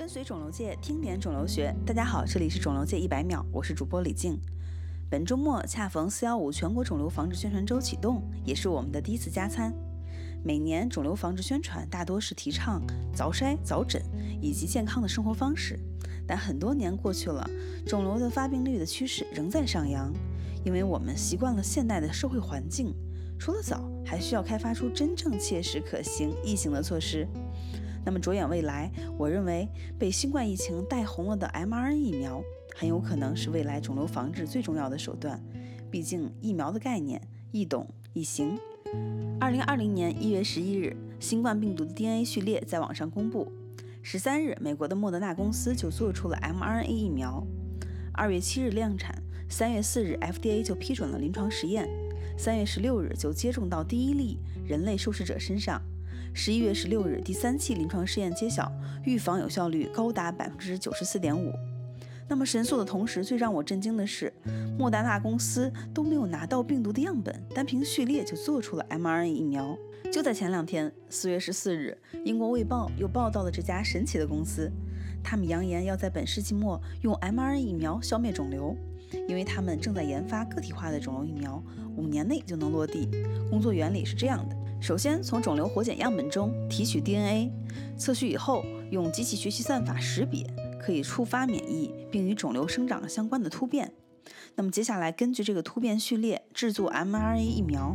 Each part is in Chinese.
跟随肿瘤界听点肿瘤学，大家好，这里是肿瘤界一百秒，我是主播李静。本周末恰逢四幺五全国肿瘤防治宣传周启动，也是我们的第一次加餐。每年肿瘤防治宣传大多是提倡早筛早诊以及健康的生活方式，但很多年过去了，肿瘤的发病率的趋势仍在上扬，因为我们习惯了现代的社会环境，除了早，还需要开发出真正切实可行、易行的措施。那么着眼未来，我认为被新冠疫情带红了的 mRNA 疫苗，很有可能是未来肿瘤防治最重要的手段。毕竟疫苗的概念易懂易行。二零二零年一月十一日，新冠病毒的 DNA 序列在网上公布。十三日，美国的莫德纳公司就做出了 mRNA 疫苗。二月七日量产，三月四日 FDA 就批准了临床实验，三月十六日就接种到第一例人类受试者身上。十一月十六日，第三期临床试验揭晓，预防有效率高达百分之九十四点五。那么神速的同时，最让我震惊的是，莫达纳公司都没有拿到病毒的样本，单凭序列就做出了 mRNA 疫苗。就在前两天，四月十四日，英国卫报又报道了这家神奇的公司，他们扬言要在本世纪末用 mRNA 疫苗消灭肿瘤，因为他们正在研发个体化的肿瘤疫苗，五年内就能落地。工作原理是这样的。首先，从肿瘤活检样本中提取 DNA，测序以后用机器学习算法识别，可以触发免疫并与肿瘤生长相关的突变。那么接下来根据这个突变序列制作 mRNA 疫苗。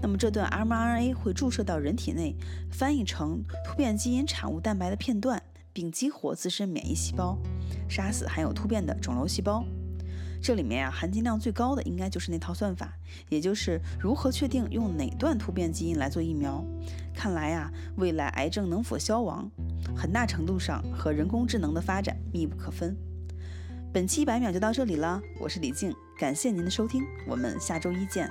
那么这段 mRNA 会注射到人体内，翻译成突变基因产物蛋白的片段，并激活自身免疫细胞，杀死含有突变的肿瘤细胞。这里面啊，含金量最高的应该就是那套算法，也就是如何确定用哪段突变基因来做疫苗。看来啊，未来癌症能否消亡，很大程度上和人工智能的发展密不可分。本期一百秒就到这里了，我是李静，感谢您的收听，我们下周一见。